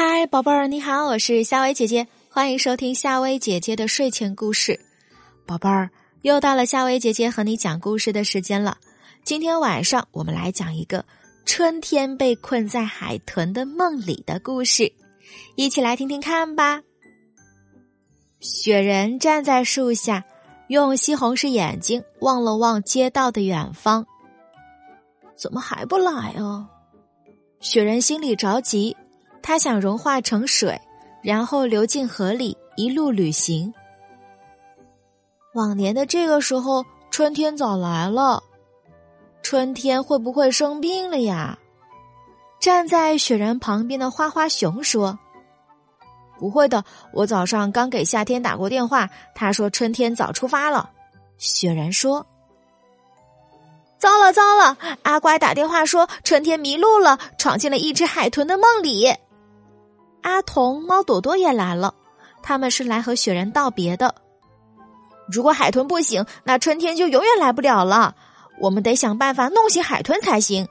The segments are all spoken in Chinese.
嗨，宝贝儿，你好，我是夏薇姐姐，欢迎收听夏薇姐姐的睡前故事。宝贝儿，又到了夏薇姐姐和你讲故事的时间了。今天晚上我们来讲一个春天被困在海豚的梦里的故事，一起来听听看吧。雪人站在树下，用西红柿眼睛望了望街道的远方，怎么还不来啊？雪人心里着急。它想融化成水，然后流进河里，一路旅行。往年的这个时候，春天早来了。春天会不会生病了呀？站在雪人旁边的花花熊说：“不会的，我早上刚给夏天打过电话，他说春天早出发了。”雪人说：“糟了糟了，阿乖打电话说春天迷路了，闯进了一只海豚的梦里。”阿童、猫朵朵也来了，他们是来和雪人道别的。如果海豚不醒，那春天就永远来不了了。我们得想办法弄醒海豚才行。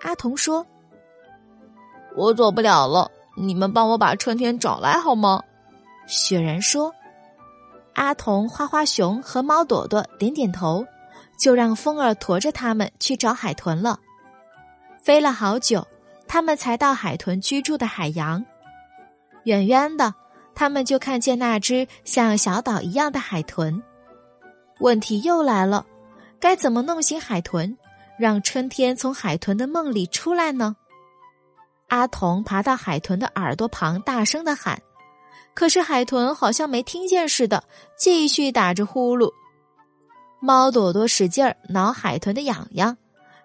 阿童说：“我走不了了，你们帮我把春天找来好吗？”雪人说：“阿童、花花熊和猫朵朵点点头，就让风儿驮着他们去找海豚了。飞了好久，他们才到海豚居住的海洋。”远远的，他们就看见那只像小岛一样的海豚。问题又来了，该怎么弄醒海豚，让春天从海豚的梦里出来呢？阿童爬到海豚的耳朵旁，大声的喊，可是海豚好像没听见似的，继续打着呼噜。猫朵朵使劲儿挠海豚的痒痒，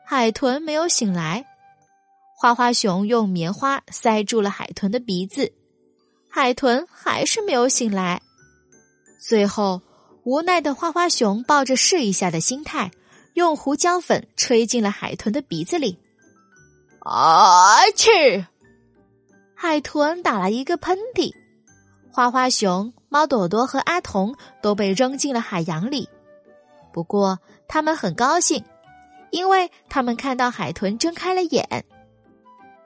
海豚没有醒来。花花熊用棉花塞住了海豚的鼻子。海豚还是没有醒来，最后无奈的花花熊抱着试一下的心态，用胡椒粉吹进了海豚的鼻子里。啊！去！海豚打了一个喷嚏，花花熊、猫朵朵和阿童都被扔进了海洋里。不过他们很高兴，因为他们看到海豚睁开了眼。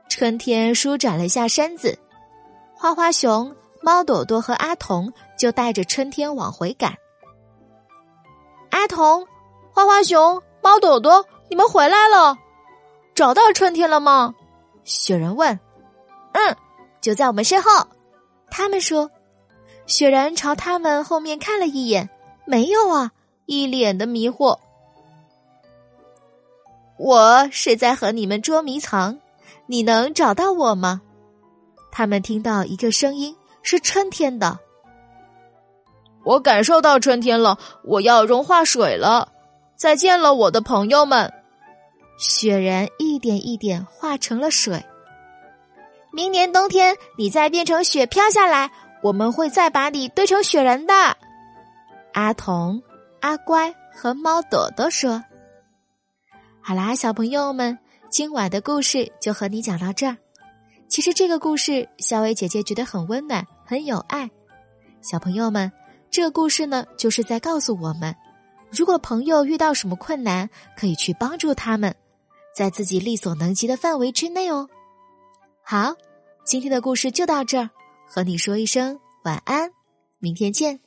春天舒展了下身子。花花熊、猫朵朵和阿童就带着春天往回赶。阿童、花花熊、猫朵朵，你们回来了，找到春天了吗？雪人问。嗯，就在我们身后。他们说。雪人朝他们后面看了一眼，没有啊，一脸的迷惑。我是在和你们捉迷藏，你能找到我吗？他们听到一个声音，是春天的。我感受到春天了，我要融化水了。再见了，我的朋友们。雪人一点一点化成了水。明年冬天，你再变成雪飘下来，我们会再把你堆成雪人的。阿童、阿乖和猫朵朵说：“好啦，小朋友们，今晚的故事就和你讲到这儿。”其实这个故事，小薇姐姐觉得很温暖，很有爱。小朋友们，这个故事呢，就是在告诉我们，如果朋友遇到什么困难，可以去帮助他们，在自己力所能及的范围之内哦。好，今天的故事就到这儿，和你说一声晚安，明天见。